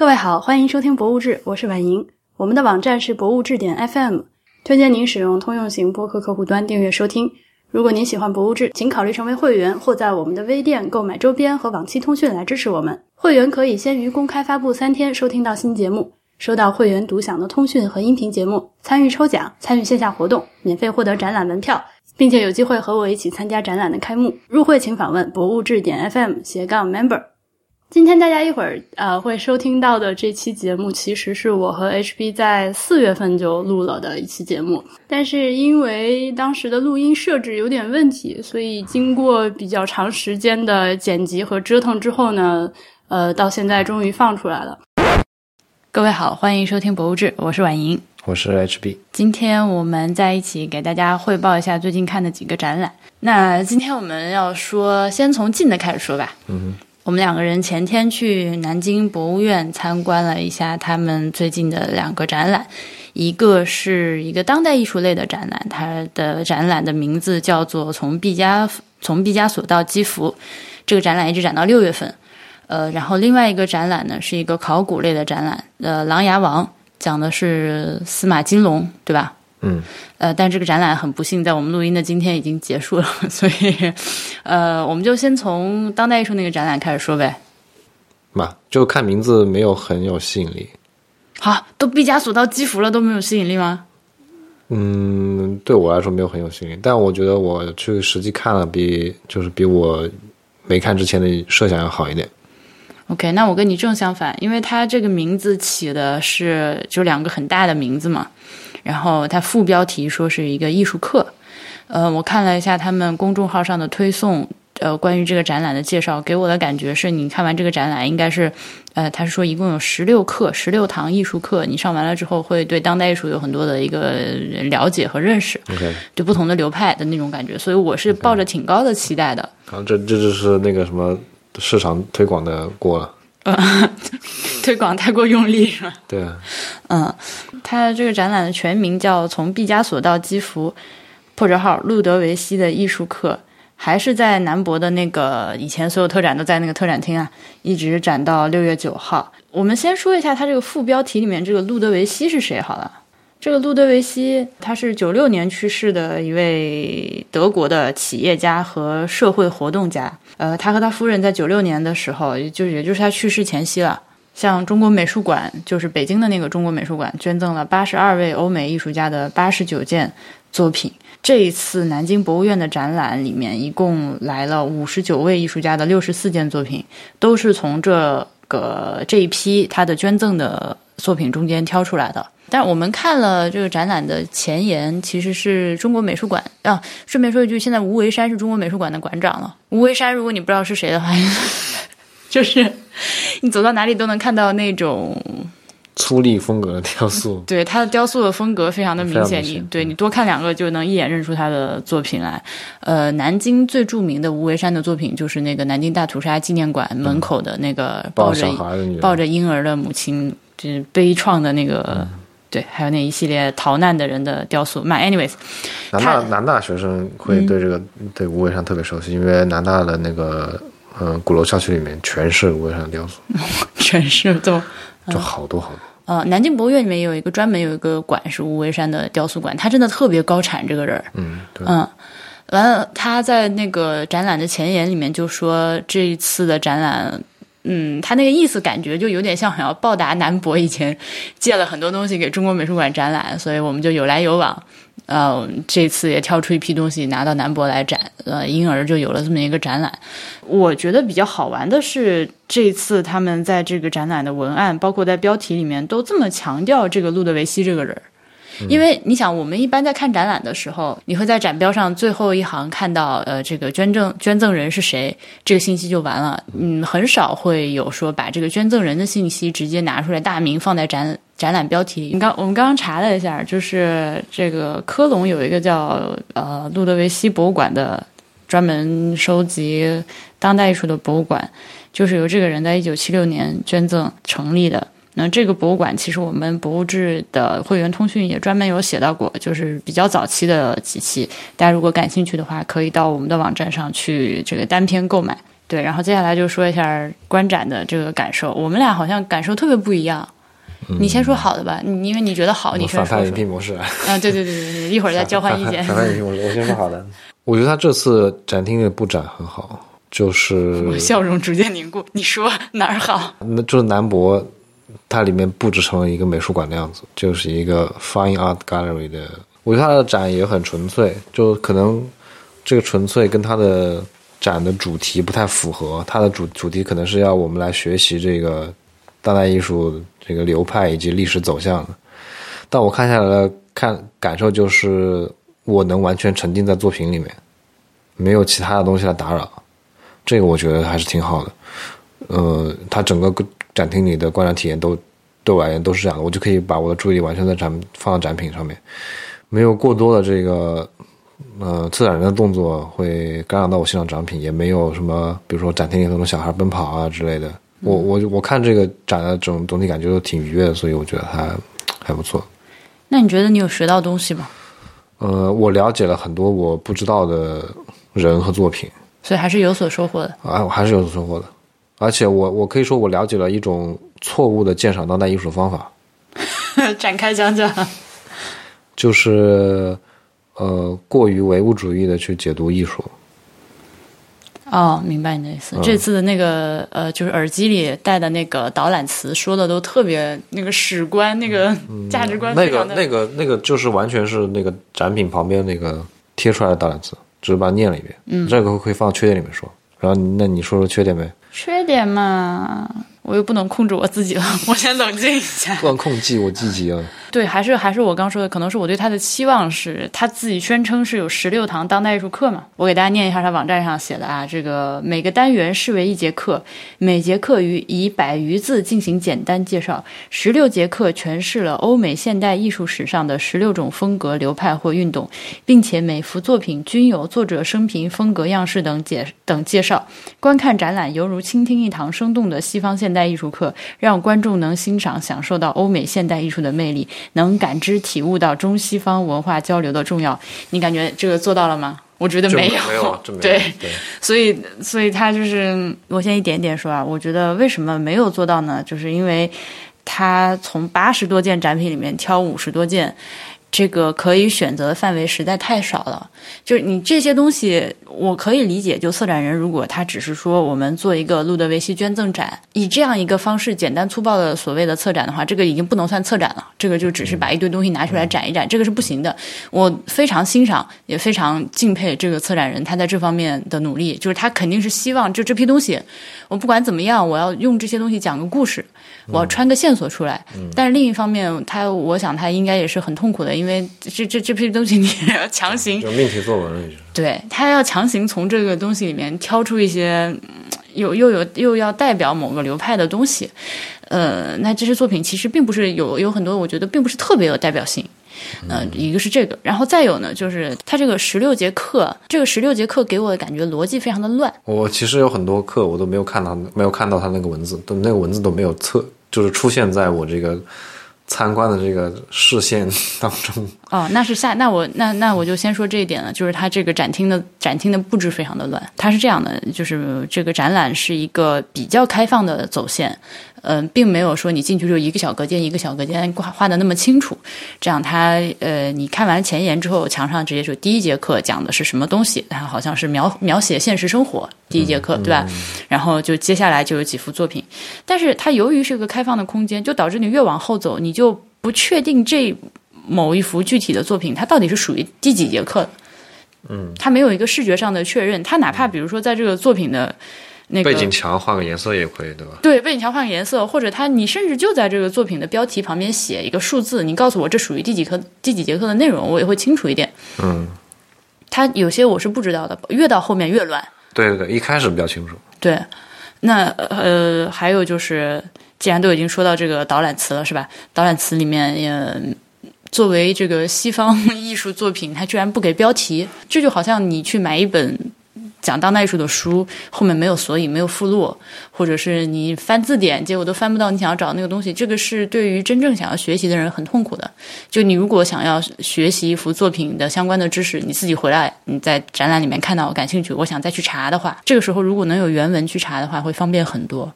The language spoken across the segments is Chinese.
各位好，欢迎收听《博物志》，我是婉莹。我们的网站是博物志点 FM，推荐您使用通用型播客客户端订阅收听。如果您喜欢《博物志》，请考虑成为会员，或在我们的微店购买周边和往期通讯来支持我们。会员可以先于公开发布三天收听到新节目，收到会员独享的通讯和音频节目，参与抽奖，参与线下活动，免费获得展览门票，并且有机会和我一起参加展览的开幕。入会请访问博物志点 FM 斜杠 member。今天大家一会儿呃会收听到的这期节目，其实是我和 HB 在四月份就录了的一期节目，但是因为当时的录音设置有点问题，所以经过比较长时间的剪辑和折腾之后呢，呃，到现在终于放出来了。各位好，欢迎收听《博物志》，我是婉莹，我是 HB。今天我们在一起给大家汇报一下最近看的几个展览。那今天我们要说，先从近的开始说吧。嗯。我们两个人前天去南京博物院参观了一下他们最近的两个展览，一个是一个当代艺术类的展览，它的展览的名字叫做《从毕加从毕加索到基弗》，这个展览一直展到六月份。呃，然后另外一个展览呢是一个考古类的展览，呃，《琅琊王》讲的是司马金龙，对吧？嗯，呃，但这个展览很不幸，在我们录音的今天已经结束了，所以，呃，我们就先从当代艺术那个展览开始说呗。嘛，就看名字没有很有吸引力。好，都毕加索到基弗了，都没有吸引力吗？嗯，对我来说没有很有吸引力，但我觉得我去实际看了，比就是比我没看之前的设想要好一点。OK，那我跟你正相反，因为它这个名字起的是就两个很大的名字嘛。然后它副标题说是一个艺术课，呃，我看了一下他们公众号上的推送，呃，关于这个展览的介绍，给我的感觉是你看完这个展览应该是，呃，他是说一共有十六课，十六堂艺术课，你上完了之后会对当代艺术有很多的一个了解和认识，OK，对不同的流派的那种感觉，所以我是抱着挺高的期待的。啊，这这就是那个什么市场推广的锅了。呃，推广太过用力是吧？对啊，嗯，它这个展览的全名叫《从毕加索到基弗》，破折号路德维希的艺术课，还是在南博的那个以前所有特展都在那个特展厅啊，一直展到六月九号。我们先说一下它这个副标题里面这个路德维希是谁好了。这个路德维希他是九六年去世的一位德国的企业家和社会活动家。呃，他和他夫人在九六年的时候，就也就是他去世前夕了，向中国美术馆，就是北京的那个中国美术馆，捐赠了八十二位欧美艺术家的八十九件作品。这一次南京博物院的展览里面，一共来了五十九位艺术家的六十四件作品，都是从这个这一批他的捐赠的作品中间挑出来的。但我们看了这个展览的前言，其实是中国美术馆啊。顺便说一句，现在吴为山是中国美术馆的馆长了。吴为山，如果你不知道是谁的话，就是你走到哪里都能看到那种粗粝风格的雕塑。对他的雕塑的风格非常的明显，你对你多看两个就能一眼认出他的作品来。呃，南京最著名的吴为山的作品就是那个南京大屠杀纪念馆门口的那个抱着抱着婴儿的母亲，就是悲怆的那个。对，还有那一系列逃难的人的雕塑。My anyways，南大南大学生会对这个对无为山特别熟悉，因为南大的那个呃鼓楼校区里面全是无为山的雕塑，全是都就好多好多。呃，南京博物院里面有一个专门有一个馆是无为山的雕塑馆，他真的特别高产，这个人。嗯，对嗯，完了他在那个展览的前言里面就说这一次的展览。嗯，他那个意思感觉就有点像想要报答南博以前借了很多东西给中国美术馆展览，所以我们就有来有往。呃，这次也挑出一批东西拿到南博来展，呃，因而就有了这么一个展览。我觉得比较好玩的是，这次他们在这个展览的文案，包括在标题里面，都这么强调这个路德维希这个人。因为你想，我们一般在看展览的时候，你会在展标上最后一行看到，呃，这个捐赠捐赠人是谁，这个信息就完了。嗯，很少会有说把这个捐赠人的信息直接拿出来大名放在展展览标题。你刚我们刚刚查了一下，就是这个科隆有一个叫呃路德维希博物馆的，专门收集当代艺术的博物馆，就是由这个人在一九七六年捐赠成立的。那这个博物馆其实我们博物志的会员通讯也专门有写到过，就是比较早期的几期，大家如果感兴趣的话，可以到我们的网站上去这个单篇购买。对，然后接下来就说一下观展的这个感受。我们俩好像感受特别不一样。你先说好的吧，你因为你觉得好，你先说。反派影评模式啊，对对对对对，一会儿再交换意见。反派影评模式，我先说好的。我觉得他这次展厅的布展很好，就是我笑容逐渐凝固。你说哪儿好？那就是南博，它里面布置成了一个美术馆的样子，就是一个 Fine Art Gallery 的。我觉得它的展也很纯粹，就可能这个纯粹跟它的展的主题不太符合。它的主主题可能是要我们来学习这个当代艺术这个流派以及历史走向的。但我看下来的看感受就是，我能完全沉浸在作品里面，没有其他的东西来打扰。这个我觉得还是挺好的。呃，它整个展厅里的观展体验都对我而言都是这样的，我就可以把我的注意力完全在展放到展品上面。没有过多的这个，呃，策展人的动作会干扰到我欣赏展品，也没有什么，比如说展厅里那种小孩奔跑啊之类的。我我我看这个展的整总体感觉都挺愉悦的，所以我觉得还还不错。那你觉得你有学到东西吗？呃，我了解了很多我不知道的人和作品，所以还是有所收获的。啊，我还是有所收获的，而且我我可以说我了解了一种错误的鉴赏当代艺术方法。展开讲讲。就是，呃，过于唯物主义的去解读艺术。哦，明白你的意思。这次的那个呃，就是耳机里带的那个导览词，说的都特别那个史观、那个价值观。那个、那个、那个，就是完全是那个展品旁边那个贴出来的导览词，只是把它念了一遍。嗯，这个可以放缺点里面说。然后，那你说说缺点呗？缺点嘛。我又不能控制我自己了，我先冷静一下。不能控制我自己啊！对，还是还是我刚说的，可能是我对他的期望是，他自己宣称是有十六堂当代艺术课嘛。我给大家念一下他网站上写的啊，这个每个单元视为一节课，每节课于以百余字进行简单介绍，十六节课诠释了欧美现代艺术史上的十六种风格、流派或运动，并且每幅作品均有作者生平、风格样式等解等介绍。观看展览犹如倾听一堂生动的西方现代。艺术课让观众能欣赏、享受到欧美现代艺术的魅力，能感知、体悟到中西方文化交流的重要。你感觉这个做到了吗？我觉得没有，没有，对对。所以，所以他就是，我先一点点说啊。我觉得为什么没有做到呢？就是因为他从八十多件展品里面挑五十多件。这个可以选择的范围实在太少了，就是你这些东西，我可以理解。就策展人如果他只是说我们做一个路德维希捐赠展，以这样一个方式简单粗暴的所谓的策展的话，这个已经不能算策展了，这个就只是把一堆东西拿出来展一展，这个是不行的。我非常欣赏，也非常敬佩这个策展人他在这方面的努力，就是他肯定是希望就这批东西，我不管怎么样，我要用这些东西讲个故事。我要穿个线索出来，但是另一方面，他我想他应该也是很痛苦的，因为这这这批东西 你要强行命题作文了，对他要强行从这个东西里面挑出一些又又有又要代表某个流派的东西，呃，那这些作品其实并不是有有很多，我觉得并不是特别有代表性。嗯，一个是这个，然后再有呢，就是他这个十六节课，这个十六节课给我的感觉逻辑非常的乱。我其实有很多课我都没有看到，没有看到他那个文字，都那个文字都没有测，就是出现在我这个参观的这个视线当中。哦，那是下，那我那那我就先说这一点了，就是他这个展厅的展厅的布置非常的乱。它是这样的，就是这个展览是一个比较开放的走线。嗯，并没有说你进去就一个小隔间一个小隔间画画的那么清楚，这样它呃，你看完前言之后，墙上直接说第一节课讲的是什么东西，然后好像是描描写现实生活第一节课，对吧？然后就接下来就有几幅作品，但是它由于是个开放的空间，就导致你越往后走，你就不确定这某一幅具体的作品它到底是属于第几节课，嗯，它没有一个视觉上的确认，它哪怕比如说在这个作品的。背景墙换个颜色也可以，对吧？对，背景墙换个颜色，或者他，你甚至就在这个作品的标题旁边写一个数字，你告诉我这属于第几课、第几节课的内容，我也会清楚一点。嗯，他有些我是不知道的，越到后面越乱。对对对，一开始比较清楚。对，那呃，还有就是，既然都已经说到这个导览词了，是吧？导览词里面也作为这个西方艺术作品，它居然不给标题，这就好像你去买一本。讲当代艺术的书后面没有索引、没有附录，或者是你翻字典，结果都翻不到你想要找的那个东西，这个是对于真正想要学习的人很痛苦的。就你如果想要学习一幅作品的相关的知识，你自己回来你在展览里面看到感兴趣，我想再去查的话，这个时候如果能有原文去查的话，会方便很多。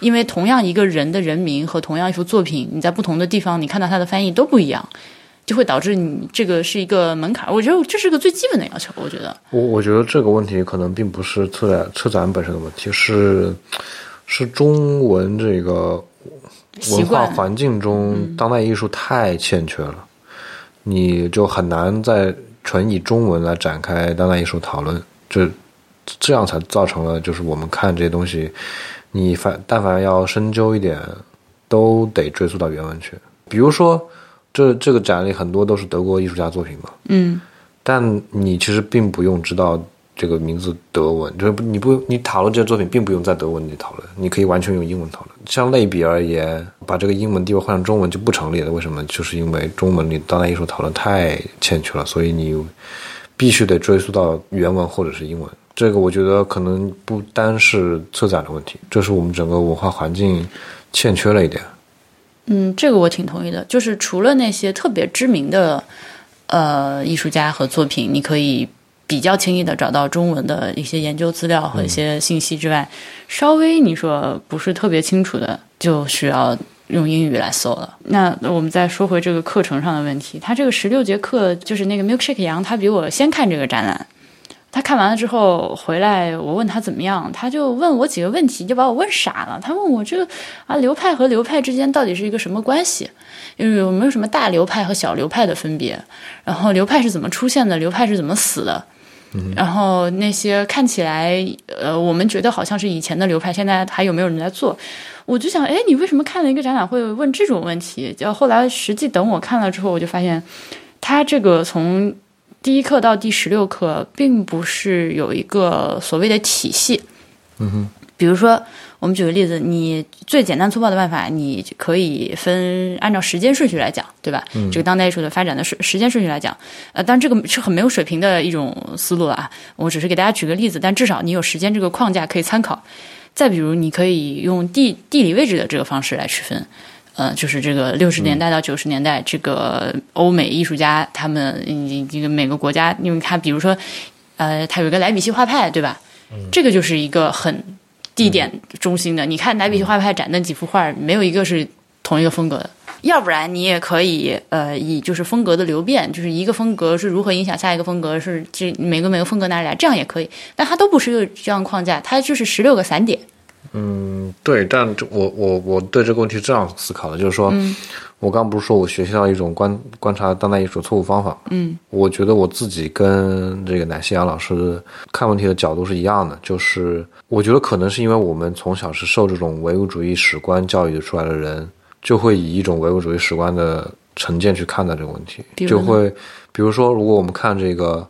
因为同样一个人的人名和同样一幅作品，你在不同的地方你看到它的翻译都不一样。就会导致你这个是一个门槛，我觉得这是个最基本的要求。我觉得，我我觉得这个问题可能并不是策展策展本身的问题，是是中文这个文化环境中当代艺术太欠缺了，你就很难在纯以中文来展开当代艺术讨论，这这样才造成了就是我们看这些东西，你凡但凡要深究一点，都得追溯到原文去，比如说。这这个展里很多都是德国艺术家作品嘛，嗯，但你其实并不用知道这个名字德文，就是你不你讨论这些作品，并不用在德文里讨论，你可以完全用英文讨论。像类比而言，把这个英文地位换成中文就不成立了。为什么？就是因为中文里当代艺术讨论太欠缺了，所以你必须得追溯到原文或者是英文。这个我觉得可能不单是策展的问题，这是我们整个文化环境欠缺了一点。嗯，这个我挺同意的。就是除了那些特别知名的呃艺术家和作品，你可以比较轻易的找到中文的一些研究资料和一些信息之外，稍微你说不是特别清楚的，就需要用英语来搜了。那我们再说回这个课程上的问题，他这个十六节课，就是那个 Milkshake 杨，他比我先看这个展览。他看完了之后回来，我问他怎么样，他就问我几个问题，就把我问傻了。他问我这个啊，流派和流派之间到底是一个什么关系？有没有什么大流派和小流派的分别？然后流派是怎么出现的？流派是怎么死的？然后那些看起来呃，我们觉得好像是以前的流派，现在还有没有人在做？我就想，哎，你为什么看了一个展览会问这种问题？就后来实际等我看了之后，我就发现他这个从。第一课到第十六课，并不是有一个所谓的体系。嗯哼，比如说，我们举个例子，你最简单粗暴的办法，你可以分按照时间顺序来讲，对吧？嗯，这个当代艺术的发展的时时间顺序来讲，呃，但这个是很没有水平的一种思路啊。我只是给大家举个例子，但至少你有时间这个框架可以参考。再比如，你可以用地地理位置的这个方式来区分。呃，就是这个六十年代到九十年代，这个欧美艺术家他们，这个每个国家，因为他比如说，呃，他有一个莱比锡画派，对吧？这个就是一个很地点中心的。你看莱比锡画派展那几幅画，没有一个是同一个风格的。要不然你也可以，呃，以就是风格的流变，就是一个风格是如何影响下一个风格，是这每个每个风格哪里来，这样也可以。但它都不是一个这样框架，它就是十六个散点。嗯，对，但我我我对这个问题这样思考的，就是说，我刚不是说我学习到一种观观察当代艺术错误方法，嗯，我觉得我自己跟这个乃西阳老师看问题的角度是一样的，就是我觉得可能是因为我们从小是受这种唯物主义史观教育出来的人，就会以一种唯物主义史观的成见去看待这个问题，就会比如说，如果我们看这个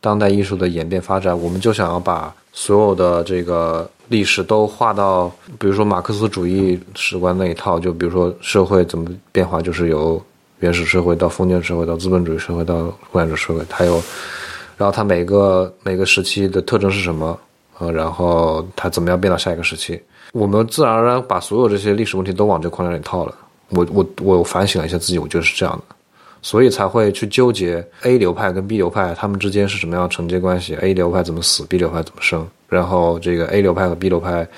当代艺术的演变发展，我们就想要把所有的这个。历史都画到，比如说马克思主义史观那一套，就比如说社会怎么变化，就是由原始社会到封建社会，到资本主义社会，到共产主义社会，它有，然后它每个每个时期的特征是什么，呃，然后它怎么样变到下一个时期，我们自然而然把所有这些历史问题都往这框架里套了。我我我反省了一下自己，我觉得是这样的。所以才会去纠结 A 流派跟 B 流派他们之间是什么样承接关系，A 流派怎么死，B 流派怎么生，然后这个 A 流派和 B 流派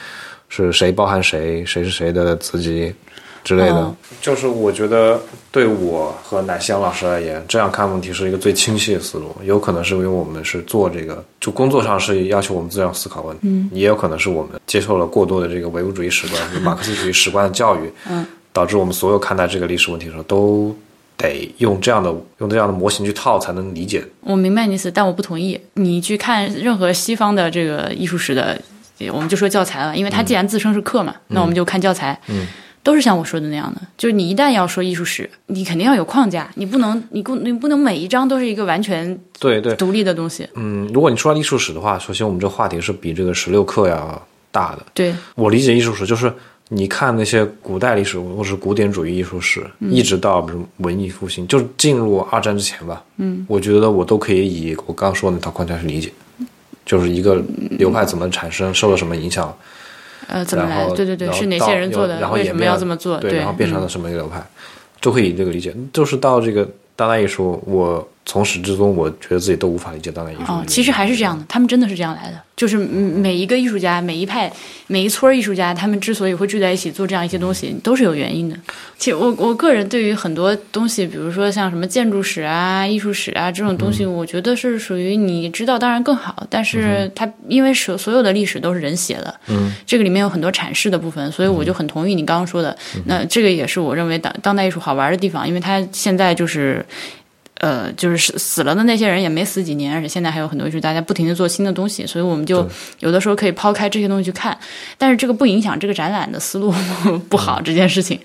是谁包含谁，谁是谁的子集之类的。就是我觉得对我和乃香老师而言，这样看问题是一个最清晰的思路。有可能是因为我们是做这个，就工作上是要求我们这样思考问题，嗯，也有可能是我们接受了过多的这个唯物主义史观、马克思主义史观的教育，嗯，导致我们所有看待这个历史问题的时候都。得用这样的用这样的模型去套才能理解。我明白你意思，但我不同意。你去看任何西方的这个艺术史的，我们就说教材了，因为它既然自称是课嘛，那我们就看教材。嗯，都是像我说的那样的，就是你一旦要说艺术史，你肯定要有框架，你不能你不你不能每一章都是一个完全对对独立的东西。嗯，如果你说艺术史的话，首先我们这个话题是比这个十六课要大的。对我理解艺术史就是。你看那些古代历史或者是古典主义艺术史，一直到比如文艺复兴，就是进入二战之前吧。嗯，我觉得我都可以以我刚说的那套框架去理解。就是一个流派怎么产生，受了什么影响，呃，怎么来？然后对对对，是哪些人做的？然后为什么演变要这么做？对，然后变成嗯了什么一个流派，都可以这个理解。就是到这个当代艺术，我从始至终，我觉得自己都无法理解当代艺术其实还是这样的，他们真的是这样来的。就是嗯每一个艺术家、每一派、每一撮艺术家，他们之所以会聚在一起做这样一些东西，都是有原因的。其实我我个人对于很多东西，比如说像什么建筑史啊、艺术史啊这种东西，我觉得是属于你知道当然更好，但是它因为所所有的历史都是人写的，嗯，这个里面有很多阐释的部分，所以我就很同意你刚刚说的。那这个也是我认为当当代艺术好玩的地方，因为它现在就是。呃，就是死死了的那些人也没死几年，而且现在还有很多就是大家不停的做新的东西，所以我们就有的时候可以抛开这些东西去看，但是这个不影响这个展览的思路 不好、这件事情。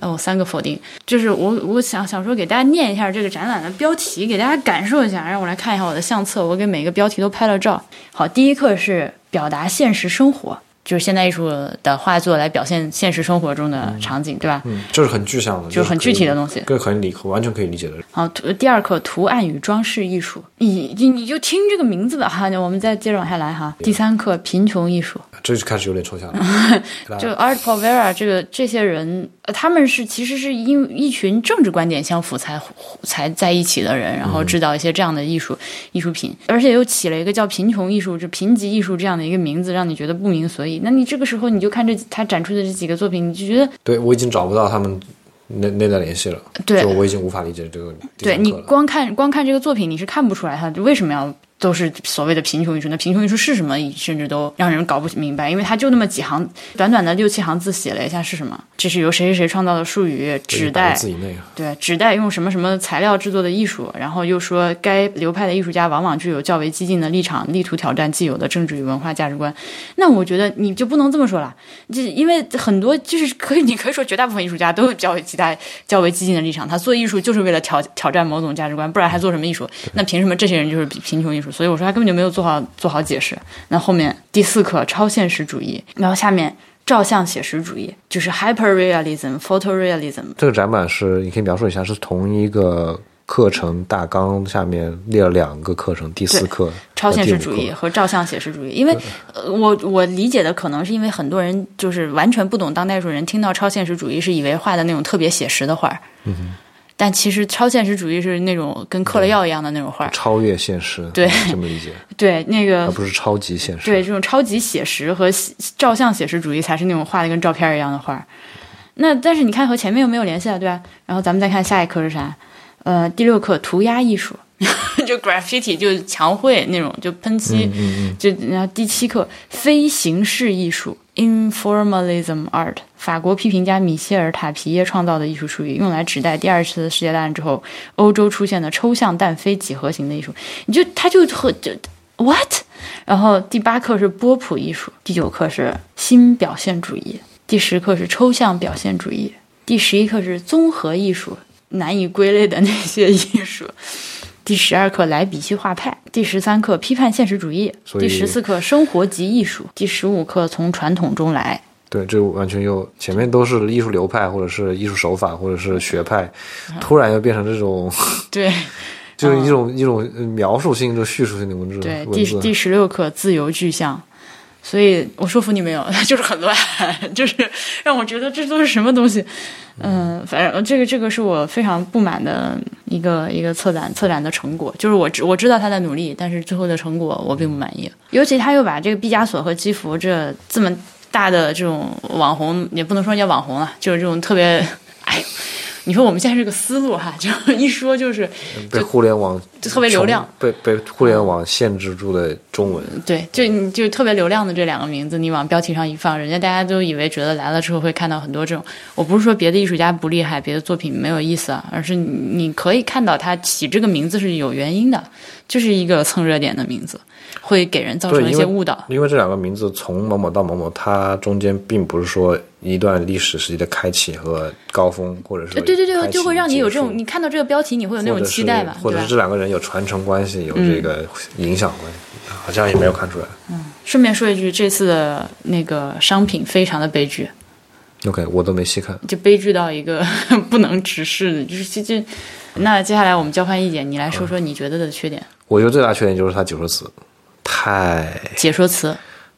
我，三个否定，就是我我想想说给大家念一下这个展览的标题，给大家感受一下，让我来看一下我的相册，我给每个标题都拍了照。好，第一课是表达现实生活。就是现代艺术的画作来表现现实生活中的场景，对吧？嗯，这是很具象的，就是很具体的东西。这个很理完全可以理解的。好，图第二课图案与装饰艺术，你你你就听这个名字吧哈，我们再接着往下来哈。第三课贫穷艺术，这就开始有点抽象了。就 Art Povera 这个这些人，呃他们是其实是因一群政治观点相符才才在一起的人，然后制造一些这样的艺术、艺术品，而且又起了一个叫贫穷艺术、就贫瘠艺术这样的一个名字，让你觉得不明所以。那你这个时候你就看这他展出的这几个作品，你就觉得对我已经找不到他们那那段联系了，对就我已经无法理解这个第对你。光看光看这个作品，你是看不出来他为什么要都是所谓的贫穷艺术。那贫穷艺术是什么，甚至都让人搞不明白，因为它就那么几行，短短的六七行字写了一下是什么。这是由谁谁谁创造的术语，纸百袋字以内啊，对，纸袋用什么什么材料制作的艺术，然后又说该流派的艺术家往往具有较为激进的立场，力图挑战既有的政治与文化价值观。那我觉得你就不能这么说了，就因为很多就是可以，你可以说绝大部分艺术家都有较为极大、较为激进的立场，他做艺术就是为了挑挑战某种价值观，不然还做什么艺术？那凭什么这些人就是贫穷艺术？所以我说他根本就没有做好做好解释。那后面第四课超现实主义，然后下面。照相写实主义就是 hyperrealism、photorealism，这个展板是你可以描述一下，是同一个课程大纲下面列了两个课程，第四课超现实主义和照相写实主义，因为呃，我我理解的可能是因为很多人就是完全不懂当代艺术人，听到超现实主义是以为画的那种特别写实的画儿，嗯但其实超现实主义是那种跟嗑了药一样的那种画，超越现实，对这么理解，对那个而不是超级现实。对，这种超级写实和写照相写实主义才是那种画的跟照片一样的画。那但是你看和前面又没有联系了，对吧？然后咱们再看下一课是啥？呃，第六课涂鸦艺术，就 graffiti 就是墙绘那种，就喷漆，就然后第七课非形式艺术 informalism art，法国批评家米歇尔塔皮耶创造的艺术术语，用来指代第二次世界大战之后欧洲出现的抽象但非几何型的艺术。你就他就和就 what？然后第八课是波普艺术，第九课是新表现主义，第十课是抽象表现主义，第十一课是综合艺术，难以归类的那些艺术。第十二课莱比锡画派，第十三课批判现实主义，第十四课生活及艺术，第十五课从传统中来。对，这完全又前面都是艺术流派，或者是艺术手法，或者是学派，嗯突然又变成这种，对 就是一种、一种呃描述性、就叙述性的文字对，第第十六课自由具象。所以我说服你没有，就是很乱，就是让我觉得这都是什么东西。嗯，反正这个这个是我非常不满的一个一个策展策展的成果，就是我知我知道他在努力，但是最后的成果我并不满意。尤其他又把这个毕加索和基弗这这么大的这种网红，也不能说叫网红了，就是这种特别，哎呦，你说我们现在这个思路哈，就 一说就是被互联网就特别流量被被互联网限制住的中文，对，就你就特别流量的这两个名字，你往标题上一放，人家大家都以为觉得来了之后会看到很多这种。我不是说别的艺术家不厉害，别的作品没有意思啊，而是你你可以看到他起这个名字是有原因的，就是一个蹭热点的名字，会给人造成一些误导。因为这两个名字从某某到某某，它中间并不是说一段历史时期的开启和高峰，或者是呃对对对，就会让你有这种，你看到这个标题，你会有那种期待吧嗯或者是？这两个人有传承关系，有这个影响关系，好像也没有看出来。顺便说一句，这次的那个商品非常的悲剧，OK，我都没细看。就悲剧到一个 不能直视的，就是这这。那接下来我们交换意见，你来说说你觉得的缺点。我觉得最大缺点就是他九十死，太解说词。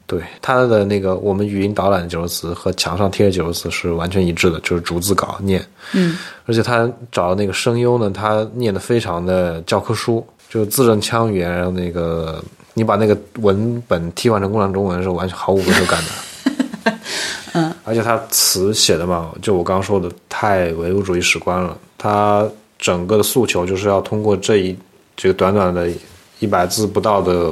对他的那个我们语音导览的解说词和墙上贴的解说词是完全一致的，就是逐字稿念。嗯，而且他找的那个声优呢，他念的非常的教科书，就是字正腔圆，然后那个你把那个文本替换成共产中文是完全毫无违和感的。嗯，而且他词写的嘛，就我刚刚说的太唯物主义史观了。他整个的诉求就是要通过这一这个短短的一百字不到的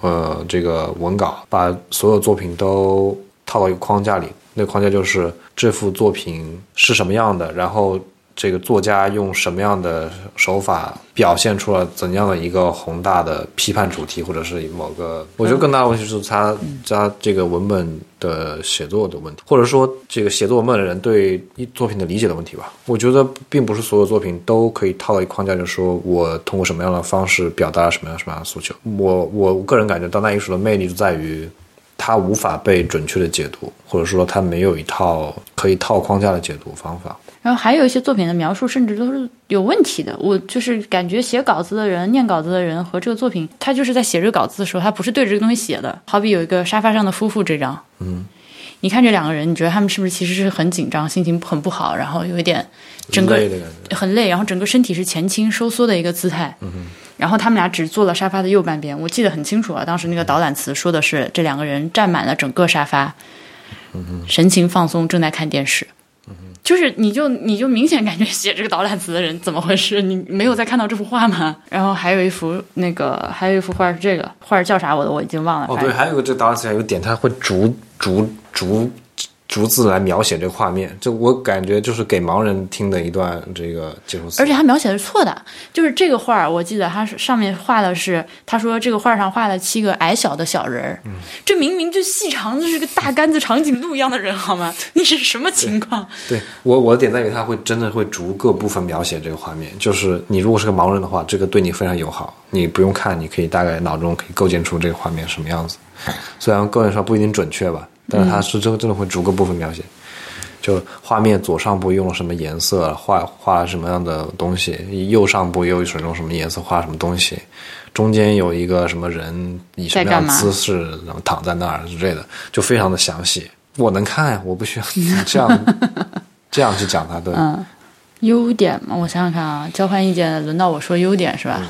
呃这个文稿，把所有作品都套到一个框架里。那框架就是这幅作品是什么样的，然后这个作家用什么样的手法表现出了怎样的一个宏大的批判主题，或者是某个，我觉得更大的问题是他他这个文本的写作的问题，或者说这个写作文本的人对一作品的理解的问题吧。我觉得并不是所有作品都可以套到一个框架，就是说我通过什么样的方式表达了什么样什么样的诉求。我我个人感觉，当代艺术的魅力就在于。它无法被准确的解读，或者说它没有一套可以套框架的解读方法。然后还有一些作品的描述，甚至都是有问题的。我就是感觉写稿子的人、念稿子的人和这个作品，他就是在写这个稿子的时候，他不是对着这个东西写的。好比有一个沙发上的夫妇这张，嗯，你看这两个人，你觉得他们是不是其实是很紧张、心情很不好，然后有一点整个。很累，然后整个身体是前倾收缩的一个姿态。嗯然后他们俩只坐了沙发的右半边，我记得很清楚啊。当时那个导览词说的是这两个人占满了整个沙发，神情放松，正在看电视。就是你就你就明显感觉写这个导览词的人怎么回事？你没有再看到这幅画吗？然后还有一幅那个还有一幅画是这个画叫啥我都我已经忘了。哦，对，还有个这个导览词还有点，它会逐逐逐逐字来描写这个画面，就我感觉就是给盲人听的一段这个解说词。而且他描写的是错的，就是这个画儿，我记得他是上面画的是，他说这个画上画了七个矮小的小人儿，这明明就细长的是个大杆子长颈鹿一样的人，好吗？你是什么情况？对我我的点在于，他会真的会逐个部分描写这个画面。就是你如果是个盲人的话，这个对你非常友好，你不用看，你可以大概脑中可以构建出这个画面什么样子。虽然个人上不一定准确吧，但是他是真真的会逐个部分描写。就画面左上部用了什么颜色，画画了什么样的东西；右上部又是用什么颜色画什么东西。中间有一个什么人以什么样的姿势，然后躺在那儿之类的，就非常的详细。我能看呀，我不需要 这样这样去讲它。对，嗯，优点嘛，我想想看啊，交换意见，轮到我说优点是吧？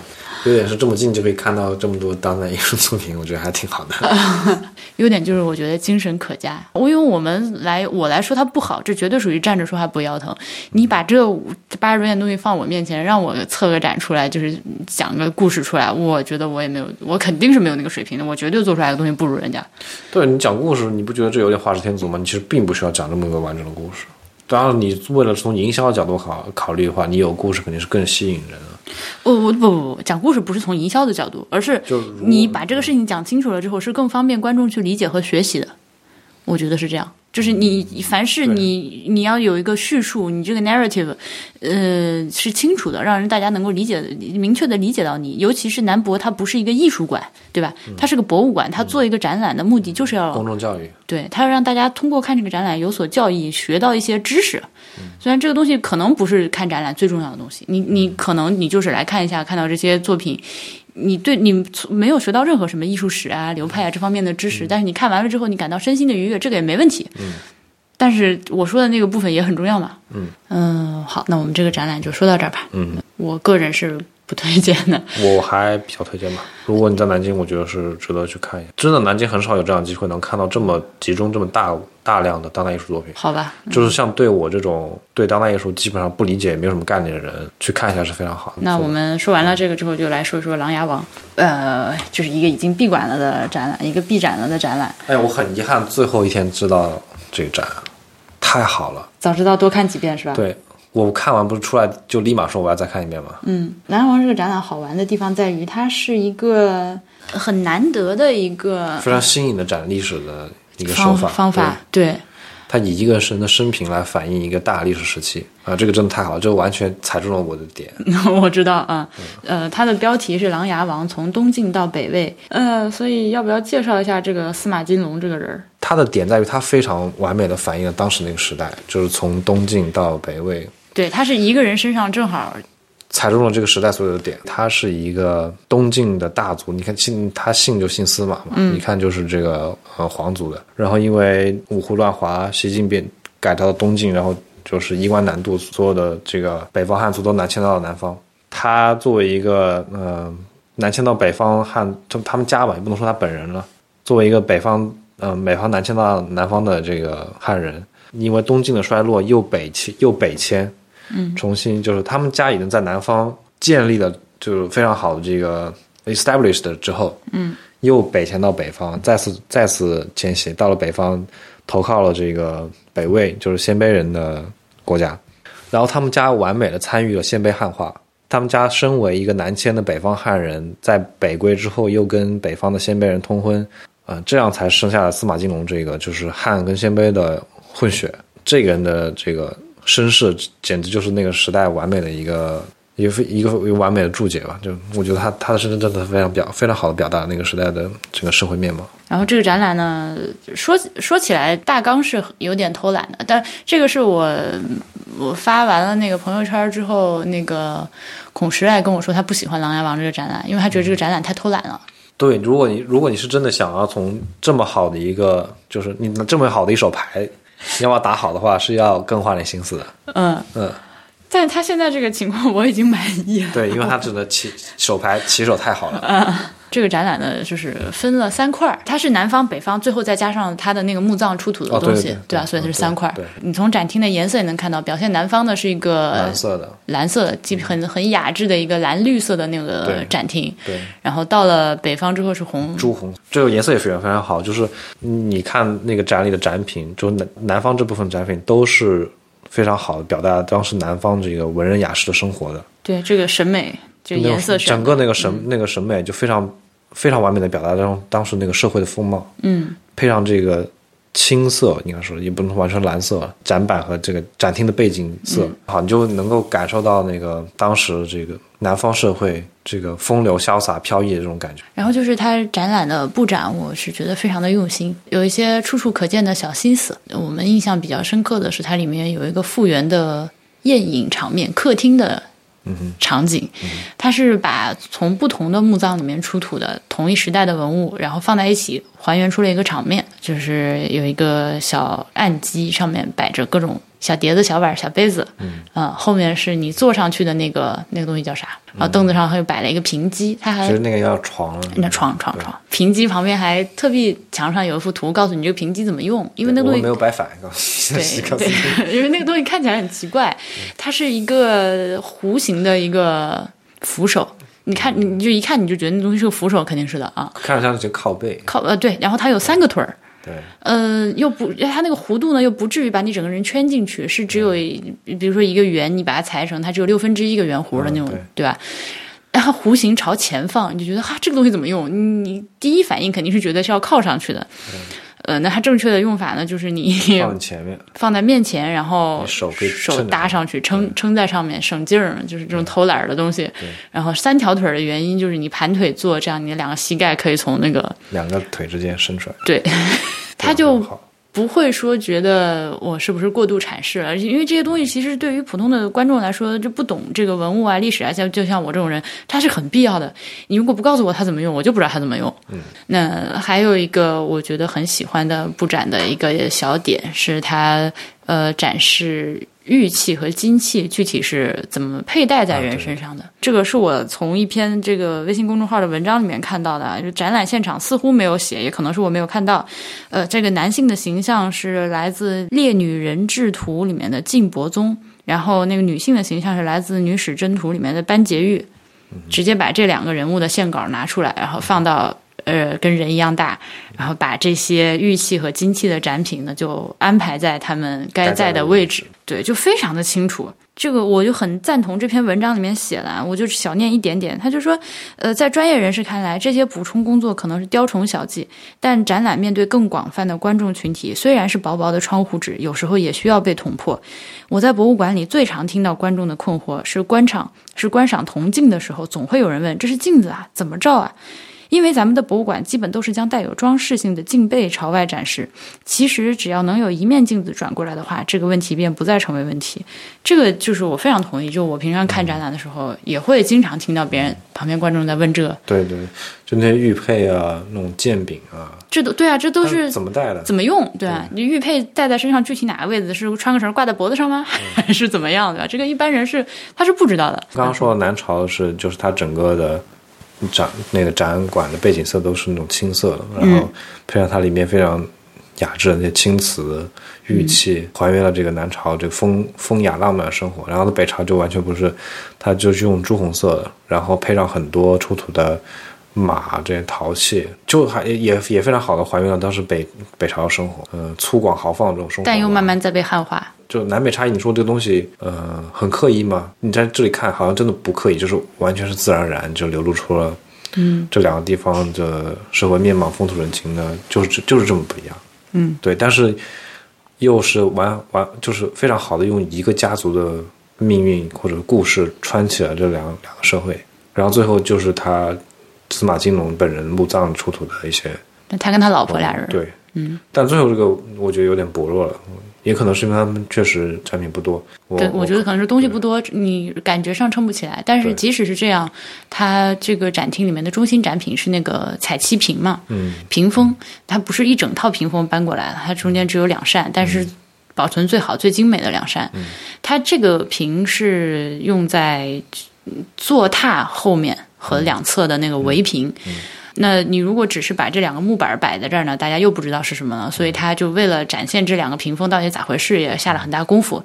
优点是这么近就可以看到这么多当代艺术作品，我觉得还挺好的。优点就是我觉得精神可嘉。我用我们来我来说它不好，这绝对属于站着说话不腰疼。你把这八十多件东西放我面前，让我策个展出来，就是讲个故事出来，我觉得我也没有，我肯定是没有那个水平的。我绝对做出来的东西不如人家。对你讲故事，你不觉得这有点画蛇添足吗？你其实并不需要讲这么一个完整的故事。当然，你为了从营销的角度考考虑的话，你有故事肯定是更吸引人的。不不不不不，讲故事不是从营销的角度，而是你把这个事情讲清楚了之后，是更方便观众去理解和学习的。我觉得是这样，就是你凡是你你要有一个叙述，你这个 narrative，呃，是清楚的，让人大家能够理解、明确的理解到你。尤其是南博，它不是一个艺术馆，对吧？它是个博物馆，它做一个展览的目的就是要公众教育，对，它要让大家通过看这个展览有所教益，学到一些知识。虽然这个东西可能不是看展览最重要的东西，你你可能你就是来看一下，看到这些作品，你对你没有学到任何什么艺术史啊、流派啊这方面的知识，但是你看完了之后，你感到身心的愉悦，这个也没问题。嗯。但是我说的那个部分也很重要嘛。嗯嗯，好，那我们这个展览就说到这儿吧。嗯，我个人是不推荐的。我还比较推荐吧。如果你在南京，我觉得是值得去看一下。真的，南京很少有这样的机会能看到这么集中、这么大大量的当代艺术作品。好吧，就是像对我这种对当代艺术基本上不理解、也没有什么概念的人，去看一下是非常好的。那我们说完了这个之后，就来说说《琅琊王》，呃，就是一个已经闭馆了的展览，一个闭展了的展览。哎，我很遗憾，最后一天知道这个展，太好了。早知道多看几遍是吧？对我看完不是出来就立马说我要再看一遍吗？嗯，《琅琊王》这个展览好玩的地方在于，它是一个很难得的一个非常新颖的展历史的一个手法方法，对。他以一个人的生平来反映一个大历史时期啊，这个真的太好了，就完全踩中了我的点。我知道啊，呃，它的标题是《琅琊王从东晋到北魏》，呃，所以要不要介绍一下这个司马金龙这个人儿？他的点在于他非常完美的反映了当时那个时代，就是从东晋到北魏。对他是一个人身上正好踩中了这个时代所有的点。他是一个东晋的大族，你看姓他姓就姓司马嘛，一看就是这个呃皇族的。然后因为五胡乱华，西晋变改到了东晋，然后就是衣冠南渡，所有的这个北方汉族都南迁到了南方。他作为一个呃南迁到北方汉，就他们家吧，也不能说他本人了。作为一个北方嗯北方南迁到南方的这个汉人，因为东晋的衰落，又北迁又北迁。嗯，重新就是他们家已经在南方建立了，就是非常好的这个 established 之后，嗯，又北迁到北方，再次再次迁徙到了北方，投靠了这个北魏，就是鲜卑人的国家，然后他们家完美的参与了鲜卑汉化。他们家身为一个南迁的北方汉人，在北归之后又跟北方的鲜卑人通婚，呃，这样才生下了司马金龙这个就是汉跟鲜卑的混血。这个人的这个。身世简直就是那个时代完美的一个一个一个完美的注解吧。就我觉得他他的身份真的非常表非常好的表达那个时代的整个社会面貌。然后这个展览呢，说说起来大纲是有点偷懒的，但这个是我我发完了那个朋友圈之后，那个孔石爱跟我说他不喜欢《琅琊榜》这个展览，因为他觉得这个展览太偷懒了。对，如果你如果你是真的想要从这么好的一个，就是你这么好的一手牌。你要把打好的话，是要更花点心思的。嗯嗯，但他现在这个情况我已经满意了。对，因为他真的起手牌起手太好了。嗯。这个展览呢，就是分了三块儿，它是南方、北方，最后再加上它的那个墓葬出土的东西，对吧？所以它是三块你从展厅的颜色也能看到，表现南方的是一个蓝色的，蓝色，基很很雅致的一个蓝绿色的那个展厅。对。然后到了北方之后是红，朱红，这个颜色也非常非常好。就是你看那个展里的展品，就南南方这部分展品都是非常好的，表达当时南方这个文人雅士的生活的。对，这个审美，就颜色，整个那个审那个审美就非常。非常完美的表达当当时那个社会的风貌，嗯，配上这个青色，应该说也不能完全蓝色，展板和这个展厅的背景色，好，你就能够感受到那个当时这个南方社会这个风流潇洒飘逸的这种感觉。然后就是它展览的布展，我是觉得非常的用心，有一些处处可见的小心思。我们印象比较深刻的是，它里面有一个复原的宴饮场面，客厅的。场景，它是把从不同的墓葬里面出土的同一时代的文物，然后放在一起，还原出了一个场面，就是有一个小案几，上面摆着各种。小碟子、小碗、小杯子，嗯，啊，后面是你坐上去的那个那个东西叫啥？然后凳子上还有摆了一个平机，它还其实那个叫床，那床床床。平机旁边还特地墙上有一幅图，告诉你这个平机怎么用，因为那个东西没有摆反，告诉对对，因为那个东西看起来很奇怪，它是一个弧形的一个扶手，你看你你就一看你就觉得那东西是个扶手，肯定是的啊，看着像是靠背，靠呃对，然后它有三个腿儿。对，呃，又不，它那个弧度呢，又不至于把你整个人圈进去，是只有，比如说一个圆，你把它裁成，它只有六分之一个圆弧的那种，对吧？然后弧形朝前放，你就觉得哈，这个东西怎么用？你第一反应肯定是觉得是要靠上去的。呃，那它正确的用法呢，就是你放前面，放在面前，然后手手搭上去，撑撑在上面，省劲儿，就是这种偷懒的东西。然后三条腿的原因就是你盘腿坐，这样你的两个膝盖可以从那个两个腿之间伸出来。对，它就。不会说觉得我是不是过度阐释了，因为这些东西其实对于普通的观众来说，就不懂这个文物啊、历史啊，像就像我这种人，它是很必要的。你如果不告诉我它怎么用，我就不知道它怎么用。嗯，那还有一个我觉得很喜欢的布展的一个小点是它呃展示。玉器和金器具体是怎么佩戴在人身上的？这个是我从一篇这个微信公众号的文章里面看到的。就展览现场似乎没有写，也可能是我没有看到。呃，这个男性的形象是来自《烈女人质图》里面的晋伯宗，然后那个女性的形象是来自《女史箴图》里面的班婕妤。直接把这两个人物的线稿拿出来，然后放到。呃，跟人一样大，然后把这些玉器和金器的展品呢，就安排在他们该在的位置，对，就非常的清楚。这个我就很赞同这篇文章里面写的，我就小念一点点。他就说，呃，在专业人士看来，这些补充工作可能是雕虫小技，但展览面对更广泛的观众群体，虽然是薄薄的窗户纸，有时候也需要被捅破。我在博物馆里最常听到观众的困惑是，观赏是观赏铜镜的时候，总会有人问：这是镜子啊，怎么照啊？因为咱们的博物馆基本都是将带有装饰性的镜背朝外展示。其实只要能有一面镜子转过来的话，这个问题便不再成为问题。这个就是我非常同意。就我平常看展览的时候，也会经常听到别人旁边观众在问这个，对对，就那些玉佩啊，那种剑柄啊，这都对啊，这都是怎么戴的？怎么用？对啊？你玉佩戴在身上，具体哪个位置是穿个绳挂在脖子上吗？还是怎么样？对吧？这个一般人是他是不知道的。刚刚说的南朝是，就是它整个的展那个展馆的背景色都是那种青色的，然后配上它里面非常雅致的那些青瓷玉器，还原了这个南朝这个风风雅浪漫的生活。然后到北朝就完全不是，它就是用朱红色的，然后配上很多出土的马这些陶器，就还也也非常好的还原了当时北北朝的生活，嗯、粗犷豪放这种生活，但又慢慢在被汉化。就南北差异，你说这个东西，呃，很刻意吗？你在这里看，好像真的不刻意，就是完全是自然而然就流露出了，嗯，这两个地方的社会面貌、风土人情呢，就是就是这么不一样，嗯，对，但是又是完完，就是非常好的用一个家族的命运或者故事穿起了这两两个社会，然后最后就是他司马金龙本人墓葬出土的一些那他跟他老婆俩人，对，嗯，但最后这个我觉得有点薄弱了，也可能是因为他们确实产品不多。我对，我觉得可能是东西不多，你感觉上撑不起来。但是即使是这样，它这个展厅里面的中心展品是那个彩漆屏嘛，嗯，屏风，它不是一整套屏风搬过来的，它中间只有两扇，但是保存最好、最精美的两扇。它这个屏是用在坐榻后面和两侧的那个围屏。那你如果只是把这两个木板摆在这儿呢，大家又不知道是什么了，所以他就为了展现这两个屏风到底咋回事，也下了很大功夫。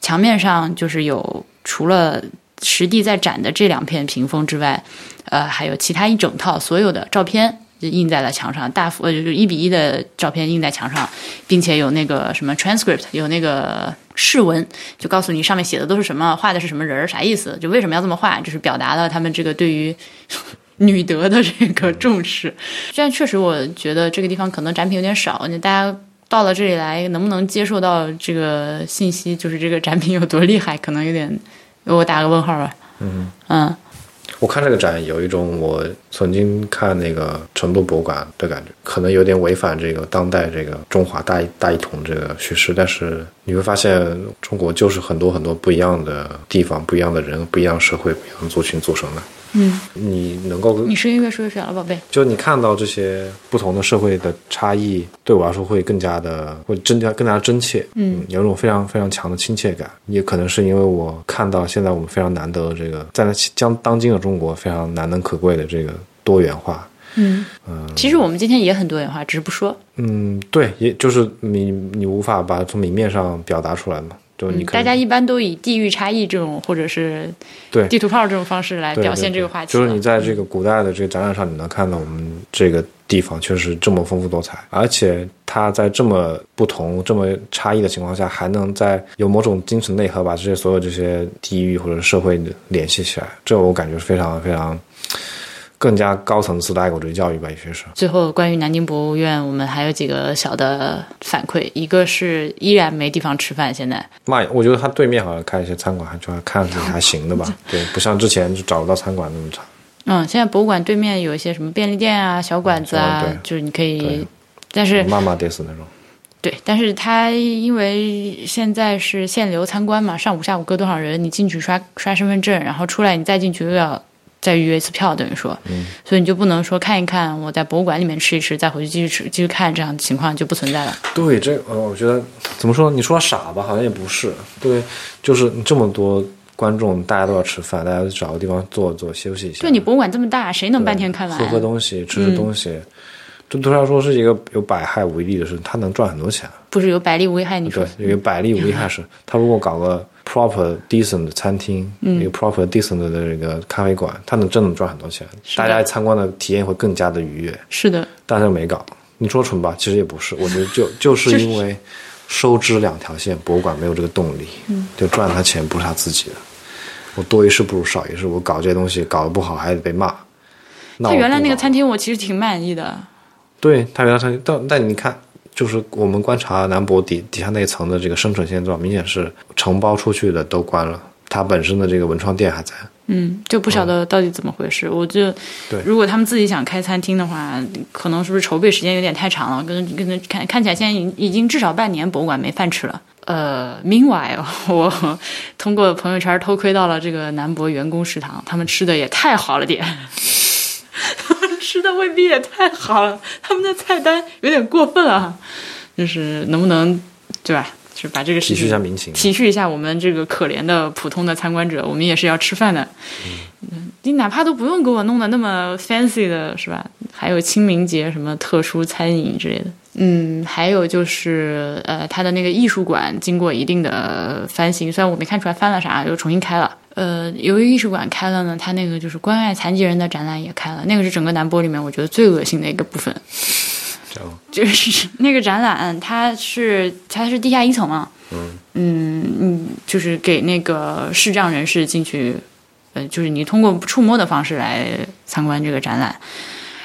墙面上就是有除了实地在展的这两片屏风之外，呃，还有其他一整套所有的照片。就印在了墙上，大幅呃就是一比一的照片印在墙上，并且有那个什么 transcript，有那个释文，就告诉你上面写的都是什么，画的是什么人儿，啥意思，就为什么要这么画，就是表达了他们这个对于女德的这个重视。这样确实，我觉得这个地方可能展品有点少，你大家到了这里来，能不能接受到这个信息，就是这个展品有多厉害，可能有点，我打个问号吧。嗯嗯我看这个展有一种我曾经看那个成都博物馆的感觉，可能有点违反这个当代这个中华大一大一统这个叙事，但是你会发现中国就是很多很多不一样的地方、不一样的人、不一样社会、不一样族群组成的。嗯，你能够你声音越说越小了，宝贝。就你看到这些不同的社会的差异，对我来说会更加的，会更加更加真切，嗯，有一种非常非常强的亲切感。也可能是因为我看到现在我们非常难得的这个，在那将当今的中国非常难能可贵的这个多元化。嗯其实我们今天也很多元化，只是不说。嗯，对，也就是你你无法把它从明面上表达出来嘛，就你大家一般都以地域差异这种，或者是对地图炮这种方式来表现这个话题。就是你在这个古代的这个展览上，你能看到我们这个地方确实这么丰富多彩，而且它在这么不同、这么差异的情况下，还能在有某种精神内核把这些所有这些地域或者社会联系起来，这我感觉是非常非常更加高层次的爱国主义教育吧，也许是。最后，关于南京博物院，我们还有几个小的反馈，一个是依然没地方吃饭，现在嘛，我觉得他对面好像开一些餐馆，还就还看着还行的吧，对，不像之前就找不到餐馆那么差。嗯，现在博物馆对面有一些什么便利店啊、小馆子啊，就是你可以，但是妈妈得死那种。对，但是它因为现在是限流参观嘛，上午下午各多少人，你进去刷刷身份证，然后出来你再进去又要再预约一次票，等于说，嗯所以你就不能说看一看，我在博物馆里面吃一吃，再回去继续吃继续看，这样的情况就不存在了。对，这呃，我觉得怎么说？你说傻吧，好像也不是。对，就是这么多观众，大家都要吃饭，大家找个地方坐坐休息一下。对你博物馆这么大，谁能半天看完？喝喝东西，吃吃东西，这对他来说是一个有百害无一利的事，他能赚很多钱。不是有百利无一害？你说对，有百利无一害是，他如果搞个 proper decent 的餐厅，嗯一个 proper decent 的这个咖啡馆，它能真的赚很多钱，大家参观的体验会更加的愉悦。是的，但是没搞。你说蠢吧，其实也不是，我觉得就 就是因为收支两条线，博物馆没有这个动力，嗯就赚他钱不是他自己的。我多一事不如少一事，我搞这些东西搞得不好还得被骂。他原来那个餐厅我其实挺满意的。对他原来餐厅，但但你看，就是我们观察南博底底下那一层的这个生存现状，明显是承包出去的都关了，它本身的这个文创店还在。嗯，就不晓得到底怎么回事。我就对如果他们自己想开餐厅的话，可能是不是筹备时间有点太长了？跟跟看看起来现在已经已经至少半年博物馆没饭吃了。呃，Meanwhile，我通过朋友圈偷窥到了这个南博员工食堂，他们吃的也太好了点，吃的未必也太好了，他们的菜单有点过分啊，就是能不能对吧？就把这个事体恤一下民情。体恤一下我们这个可怜的普通的参观者，我们也是要吃饭的。嗯，你哪怕都不用给我弄得那么 fancy 的，是吧？还有清明节什么特殊餐饮之类的。嗯，还有就是呃，他的那个艺术馆经过一定的翻新，虽然我没看出来翻了啥，又重新开了。呃，由于艺术馆开了呢，他那个就是关爱残疾人的展览也开了，那个是整个南波里面我觉得最恶心的一个部分。就是那个展览，它是它是地下一层嘛，嗯嗯就是给那个视障人士进去，呃，就是你通过触摸的方式来参观这个展览。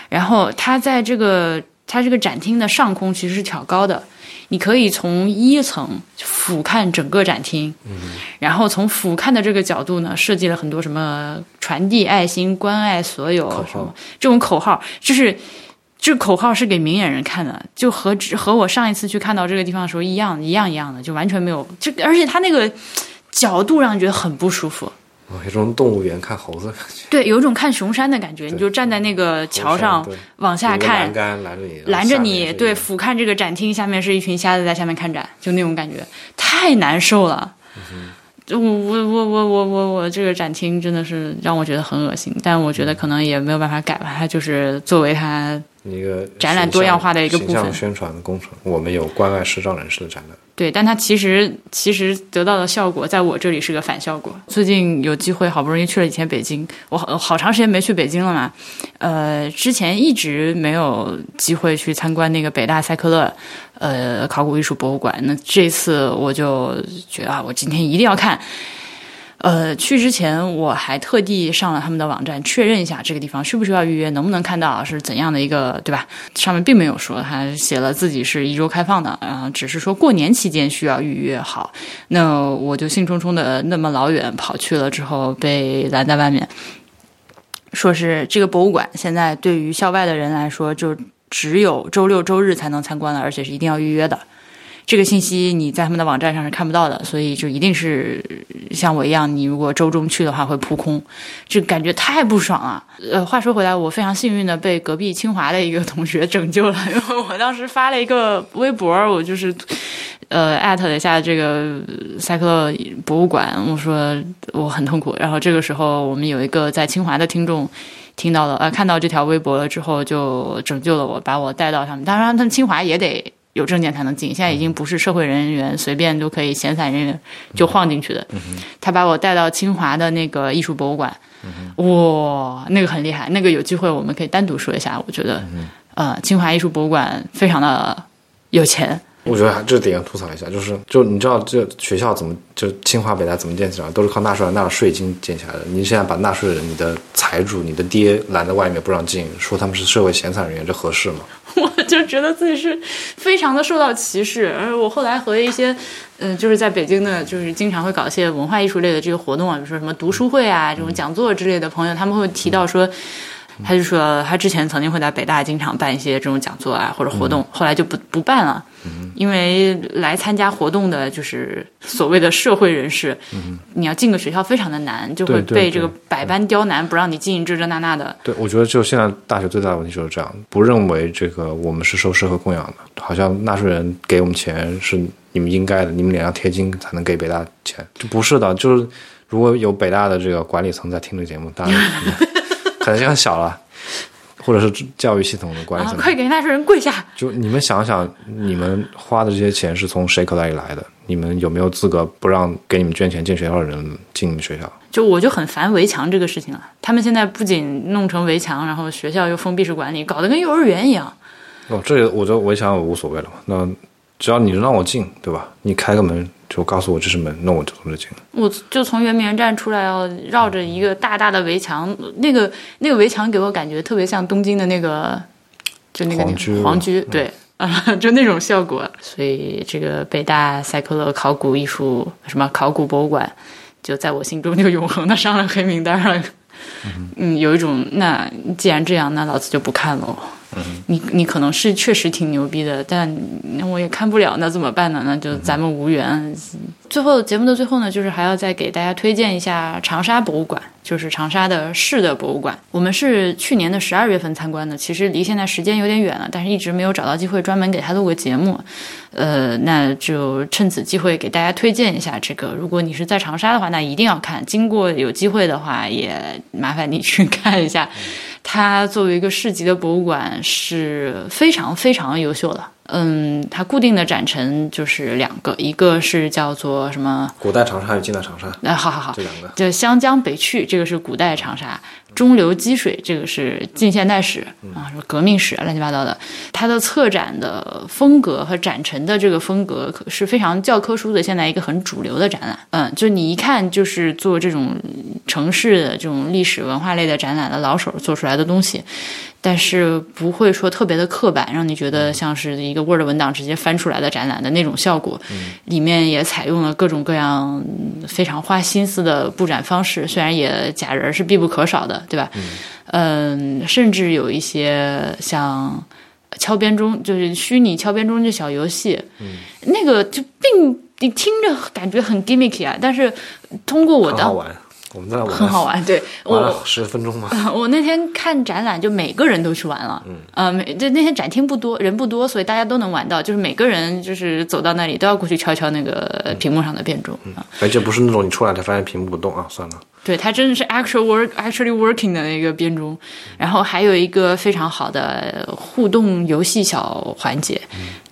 然后它在这个它这个展厅的上空其实是挑高的，你可以从一层俯瞰整个展厅，然后从俯瞰的这个角度呢，设计了很多什么传递爱心、关爱所有什么这种口号，就是。这口号是给明眼人看的，就和和我上一次去看到这个地方的时候一样，一样一样的，就完全没有。就而且它那个角度让你觉得很不舒服，哦有种动物园看猴子的感觉。对，有一种看熊山的感觉。你就站在那个桥上往下看栏，杆拦着你，拦着你，对，俯瞰这个展厅，下面是一群瞎子在下面看展，就那种感觉，太难受了。我我我我我我我这个展厅真的是让我觉得很恶心，但我觉得可能也没有办法改吧，它就是作为它一个展览多样化的一个部分形象宣传的工程。我们有关爱视障人士的展览。对，但它其实其实得到的效果，在我这里是个反效果。最近有机会，好不容易去了以前北京，我好好长时间没去北京了嘛。呃，之前一直没有机会去参观那个北大赛克勒呃考古艺术博物馆。那这次我就觉得啊，我今天一定要看。呃，去之前我还特地上了他们的网站确认一下这个地方需不需要预约，能不能看到，是怎样的一个，对吧？上面并没有说，他写了自己是一周开放的，啊、只是说过年期间需要预约好。那我就兴冲冲的那么老远跑去了之后，被拦在外面，说是这个博物馆现在对于校外的人来说，就只有周六周日才能参观了，而且是一定要预约的。这个信息你在他们的网站上是看不到的，所以就一定是像我一样，你如果周中去的话会扑空，这感觉太不爽了。呃，话说回来，我非常幸运的被隔壁清华的一个同学拯救了，因为我当时发了一个微博，我就是呃艾特了一下这个塞克勒博物馆，我说我很痛苦。然后这个时候，我们有一个在清华的听众。听到了，呃，看到这条微博了之后，就拯救了我，把我带到他们。当然，他们清华也得有证件才能进，现在已经不是社会人员随便都可以闲散人员就晃进去的。他把我带到清华的那个艺术博物馆，哇，那个很厉害，那个有机会我们可以单独说一下。我觉得，呃，清华艺术博物馆非常的有钱，我觉得还这点要吐槽一下，就是就你知道这学校怎么就清华北大怎么建起来，都是靠纳税人纳了税金建起来的。你现在把纳税人、你的财主、你的爹拦在外面不让进，说他们是社会闲散人员，这合适吗？我就觉得自己是非常的受到歧视，而我后来和一些，嗯、就是在北京的，就是经常会搞一些文化艺术类的这个活动啊，比如说什么读书会啊这种讲座之类的朋友，他们会提到说。他就说，他之前曾经会在北大经常办一些这种讲座啊或者活动，后来就不不办了，因为来参加活动的就是所谓的社会人士，你要进个学校非常的难，就会被这个百般刁难，不让你进，这这那那的。对，我觉得就现在大学最大的问题就是这样，不认为这个我们是受社会供养的，好像纳税人给我们钱是你们应该的，你们脸上贴金才能给北大钱，就不是的。就是如果有北大的这个管理层在听这个节目，当然可能性很小了，或者是教育系统的关系啊，快给纳税人跪下！就你们想想，你们花的这些钱是从谁口袋里来的？你们有没有资格不让给你们捐钱进学校的人进你们学校？就我就很烦围墙这个事情了。他们现在不仅弄成围墙，然后学校又封闭式管理，搞得跟幼儿园一样。哦，这个我就围墙我无所谓了嘛。那只要你让我进，对吧？你开个门就告诉我这是门，那我就从这进了。我就从圆明园站出来，要绕着一个大大的围墙，那个那个围墙给我感觉特别像东京的那个，就那个皇居皇居，对。啊，就那种效果，所以这个北大赛克勒考古艺术什么考古博物馆，就在我心中就永恒的上了黑名单了。嗯，有一种那既然这样，那老子就不看喽。你你可能是确实挺牛逼的，但我也看不了，那怎么办呢？那就咱们无缘。最后节目的最后呢，就是还要再给大家推荐一下长沙博物馆，就是长沙的市的博物馆。我们是去年的十二月份参观的，其实离现在时间有点远了，但是一直没有找到机会专门给他录个节目。呃，那就趁此机会给大家推荐一下这个。如果你是在长沙的话，那一定要看。经过有机会的话，也麻烦你去 看一下。它作为一个市级的博物馆是非常非常优秀的。嗯，它固定的展陈就是两个，一个是叫做什么？古代长沙与近代长沙。哎，好好好，这两个。就湘江北去，这个是古代长沙；中流击水，这个是近现代史啊，什么革命史啊，乱七八糟的。它的策展的风格和展陈的这个风格是非常教科书的，现在一个很主流的展览。嗯，就你一看就是做这种城市的这种历史文化类的展览的老手做出来的东西。但是不会说特别的刻板，让你觉得像是一个 Word 文档直接翻出来的展览的那种效果。里面也采用了各种各样非常花心思的布展方式，虽然也假人是必不可少的，对吧？嗯，甚至有一些像敲边钟，就是虚拟敲边钟这小游戏，那个就并你听着感觉很 gimmicky 啊，但是通过我的。我们在玩很好玩，对，玩了十分钟嘛。我那天看展览，就每个人都去玩了。嗯，呃，每就那天展厅不多，人不多，所以大家都能玩到。就是每个人就是走到那里都要过去敲敲那个屏幕上的变钟啊。而且不是那种你出来才发现屏幕不动啊，算了。对，它真的是 actual work actually working 的那个编钟，然后还有一个非常好的互动游戏小环节。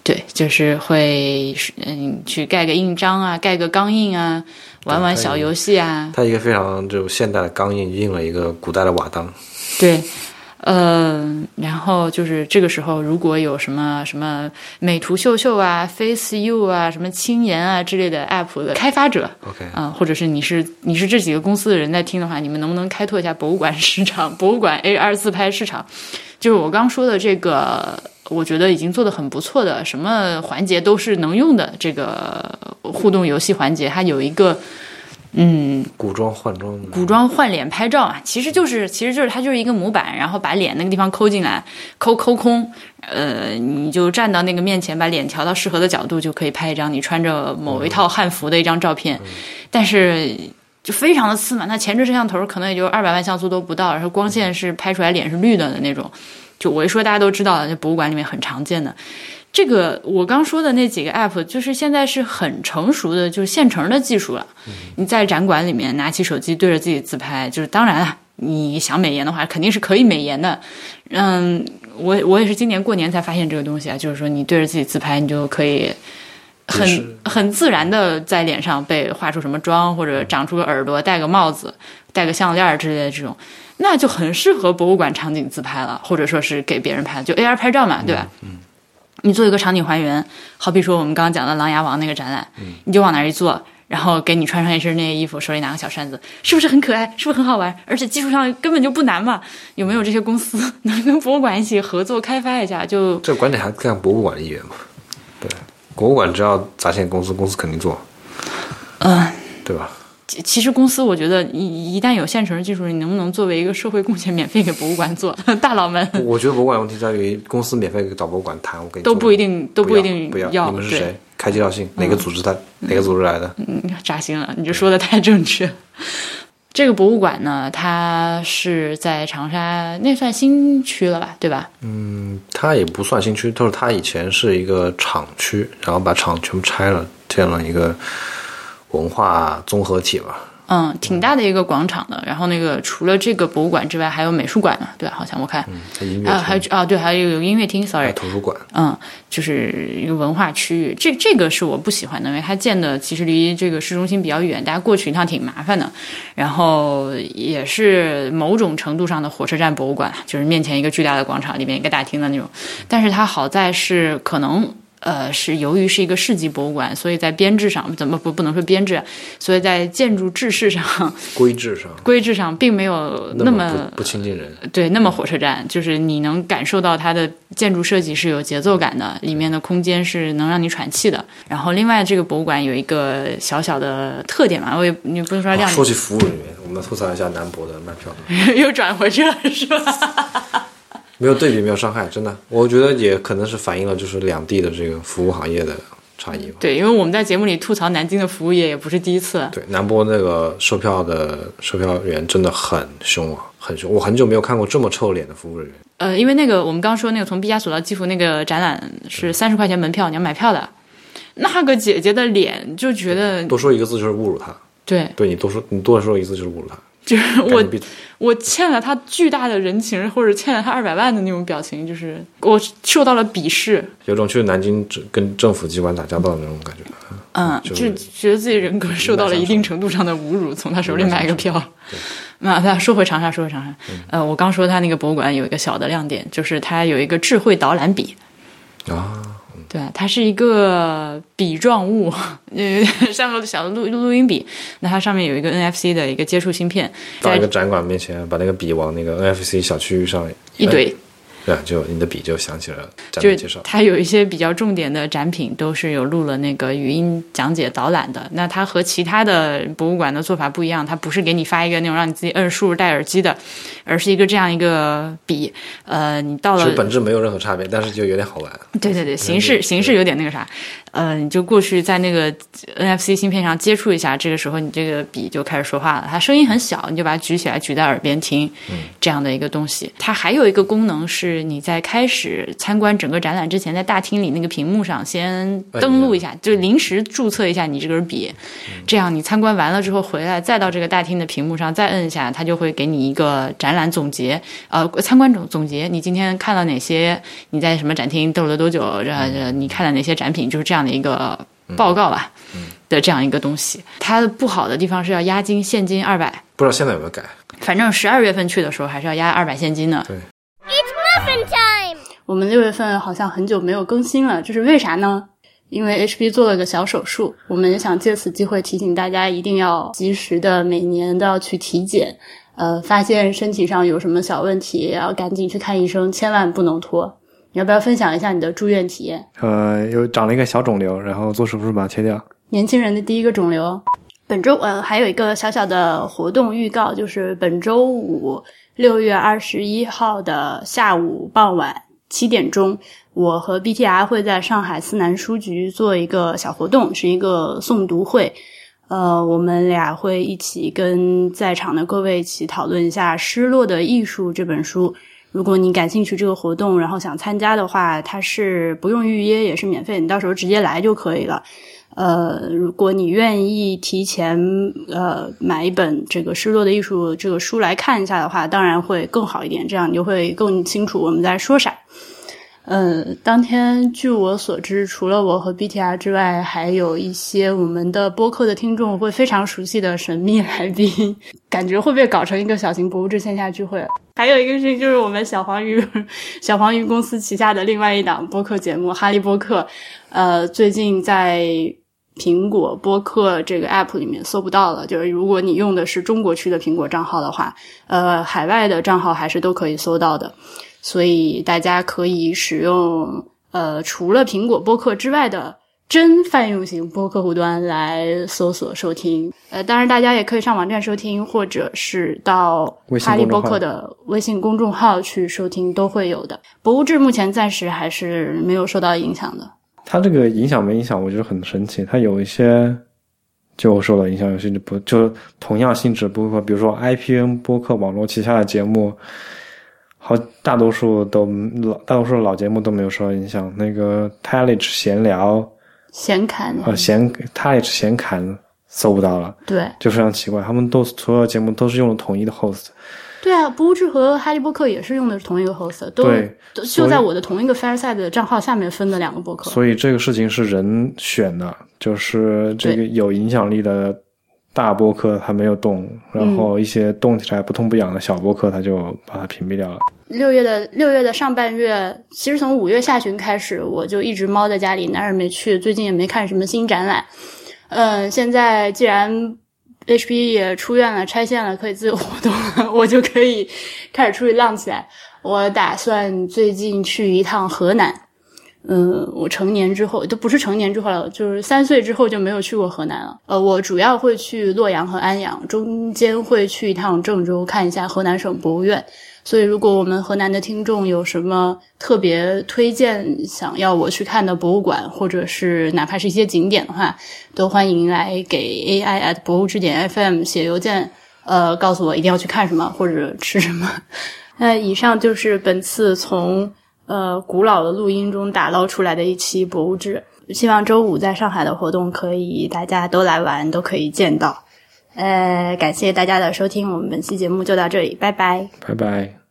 对，就是会嗯去盖个印章啊，盖个钢印啊。玩玩小游戏啊！它一个非常就现代的钢印印了一个古代的瓦当。对，嗯，然后就是这个时候，如果有什么什么美图秀秀啊、Face You 啊、什么青颜啊之类的 App 的开发者，OK，啊，或者是你是你是这几个公司的人在听的话，你们能不能开拓一下博物馆市场？博物馆 AR 自拍市场，就是我刚说的这个。我觉得已经做的很不错的，什么环节都是能用的。这个互动游戏环节，它有一个，嗯，古装换装，古装换脸拍照啊，其实就是，其实就是它就是一个模板，然后把脸那个地方抠进来，抠抠空，呃，你就站到那个面前，把脸调到适合的角度，就可以拍一张你穿着某一套汉服的一张照片。但是就非常的次嘛，那前置摄像头可能也就二百万像素都不到，然后光线是拍出来脸是绿的的那种。就我一说，大家都知道了，在博物馆里面很常见的。这个我刚说的那几个 app，就是现在是很成熟的，就是现成的技术了。你在展馆里面拿起手机对着自己自拍，就是当然了，你想美颜的话，肯定是可以美颜的。嗯，我我也是今年过年才发现这个东西啊，就是说你对着自己自拍，你就可以很很自然的在脸上被画出什么妆，或者长出个耳朵，戴个帽子，戴个项链之类的这种。那就很适合博物馆场景自拍了，或者说是给别人拍，就 AR 拍照嘛，对吧？嗯，你做一个场景还原，好比说我们刚刚讲的《琅琊王》那个展览，你就往那儿一坐，然后给你穿上一身那些衣服，手里拿个小扇子，是不是很可爱？是不是很好玩？而且技术上根本就不难嘛。有没有这些公司能跟博物馆一起合作开发一下？就 这个观点还看博物馆的意愿嘛？对，博物馆只要砸钱，公司公司肯定做，嗯，对吧？其实公司，我觉得一一旦有现成的技术，你能不能作为一个社会贡献，免费给博物馆做？大佬们，我觉得博物馆问题在于公司免费找博物馆谈，我给你都不一定，都不一定不要。你们是谁？开介绍信，哪个组织的？哪个组织来的？嗯，扎心了，你这说的太正确。这个博物馆呢，它是在长沙，那算新区了吧？对吧？嗯，它也不算新区，就是它以前是一个厂区，然后把厂全部拆了，建了一个。文化综合体吧，嗯，挺大的一个广场的。然后那个除了这个博物馆之外，还有美术馆呢，对吧好像我看，啊，还啊，对，还有有音乐厅，sorry，图书馆，嗯，就是一个文化区域。这这个是我不喜欢的，因为它建的其实离这个市中心比较远，大家过去一趟挺麻烦的。然后也是某种程度上的火车站博物馆，就是面前一个巨大的广场，里面一个大厅的那种。但是它好在是可能。呃，是由于是一个市级博物馆，所以在编制上怎么不不能说编制，所以在建筑制式上、规制上规制上并没有那么不不亲近人。对那么火车站，就是你能感受到它的建筑设计是有节奏感的，里面的空间是能让你喘气的。然后另外这个博物馆有一个小小的特点嘛，我也你不能说亮点，啊说起服务人员，我们吐槽一下南博的卖票，又转回去了是吧？没有对比没有伤害，真的，我觉得也可能是反映了就是两地的这个服务行业的差异吧。对，因为我们在节目里吐槽南京的服务业也不是第一次。对，南波那个售票的售票员真的很凶啊，很凶。我很久没有看过这么臭脸的服务人员。呃，因为那个我们刚说那个从毕加索到基辅那个展览是三十块钱门票，你要买票的，那个姐姐的脸就觉得多说一个字就是侮辱她，对，对你多说你多说一个字就是侮辱他。就是我我欠了他巨大的人情，或者欠了他二百万的那种表情，就是我受到了鄙视，有种去南京跟政府机关打交道的那种感觉。嗯，就就是觉得自己人格受到了一定程度上的侮辱，从他手里买一个票。那他说回长沙，说回长沙，呃，我刚说他那个博物馆有一个小的亮点，就是它有一个智慧导览笔。啊，对，它是一个笔状物，呃，像个小的录录音笔。那它上面有一个 NFC 的一个接触芯片，在到一个展馆面前，把那个笔往那个 NFC 小区域上一怼，对，就你的笔就想起了展就是览介绍。它有一些比较重点的展品都是有录了那个语音讲解导览的。那它和其他的博物馆的做法不一样，它不是给你发一个那种让你自己摁数戴耳机的，而是一个这样一个笔。呃，你到了其实本质没有任何差别，但是就有点好玩。对对对，形式形式有点那个啥，呃，你就过去在那个 NFC 芯片上接触一下，这个时候你这个笔就开始说话了。它声音很小，你就把它举起来，举在耳边听，这样的一个东西。它还有一个功能是，你在开始参观整个展览之前，在大厅里那个屏幕上先登录一下，就临时注册一下你这根笔，这样你参观完了之后回来，再到这个大厅的屏幕上再摁一下，它就会给你一个展览总结，呃，参观总总结，你今天看了哪些？你在什么展厅逗了多久？这，你看了哪些展品？就是这样的一个报告吧，的这样一个东西。它的不好的地方是要押金，现金二百，不知道现在有没有改？反正十二月份去的时候还是要押二百现金的。我们六月份好像很久没有更新了，这是为啥呢？因为 HP 做了个小手术，我们也想借此机会提醒大家，一定要及时的每年都要去体检。呃，发现身体上有什么小问题，也要赶紧去看医生，千万不能拖。你要不要分享一下你的住院体验？呃，有长了一个小肿瘤，然后做手术把它切掉。年轻人的第一个肿瘤。本周呃还有一个小小的活动预告，就是本周五六月二十一号的下午傍晚七点钟，我和 BTR 会在上海思南书局做一个小活动，是一个诵读会。呃，我们俩会一起跟在场的各位一起讨论一下《失落的艺术》这本书。如果你感兴趣这个活动，然后想参加的话，它是不用预约，也是免费，你到时候直接来就可以了。呃，如果你愿意提前呃买一本这个《失落的艺术》这个书来看一下的话，当然会更好一点，这样你就会更清楚我们在说啥。呃，当天据我所知，除了我和 BTR 之外，还有一些我们的播客的听众会非常熟悉的神秘来宾，感觉会被搞成一个小型博物志线下聚会。还有一个事情就是我们小黄鱼 小黄鱼公司旗下的另外一档播客节目《哈利波特》，呃，最近在苹果播客这个 app 里面搜不到了。就是如果你用的是中国区的苹果账号的话，呃，海外的账号还是都可以搜到的。所以大家可以使用呃除了苹果播客之外的真泛用型播客户端来搜索收听。呃，当然大家也可以上网站收听，或者是到哈利波特的微信公众号去收听，都会有的。博物志目前暂时还是没有受到影响的。它这个影响没影响，我觉得很神奇。它有一些就受到影响，有些就不，就同样性质播客，比如说 IPN 播客网络旗下的节目，好大多数都老大多数老节目都没有受到影响。那个 t a l i c 闲聊，闲侃呃，闲 t a l i c 闲侃搜不到了，对就非常奇怪。他们都所有节目都是用了统一的 host，对啊，不物志和哈利波特也是用的是同一个 host，都对就在我的同一个 Fireside 的账号下面分的两个博客。所以这个事情是人选的，就是这个有影响力的大播客它没有动，然后一些动起来不痛不痒的小播客，它就把它屏蔽掉了。六月的六月的上半月，其实从五月下旬开始，我就一直猫在家里，哪儿也没去，最近也没看什么新展览。嗯，现在既然 HP 也出院了，拆线了，可以自由活动了，我就可以开始出去浪起来。我打算最近去一趟河南。嗯，我成年之后都不是成年之后了，就是三岁之后就没有去过河南了。呃，我主要会去洛阳和安阳，中间会去一趟郑州看一下河南省博物院。所以，如果我们河南的听众有什么特别推荐想要我去看的博物馆，或者是哪怕是一些景点的话，都欢迎来给 AI at 博物之点 FM 写邮件，呃，告诉我一定要去看什么或者吃什么。那以上就是本次从。呃，古老的录音中打捞出来的一期博物志，希望周五在上海的活动可以大家都来玩，都可以见到。呃，感谢大家的收听，我们本期节目就到这里，拜拜，拜拜。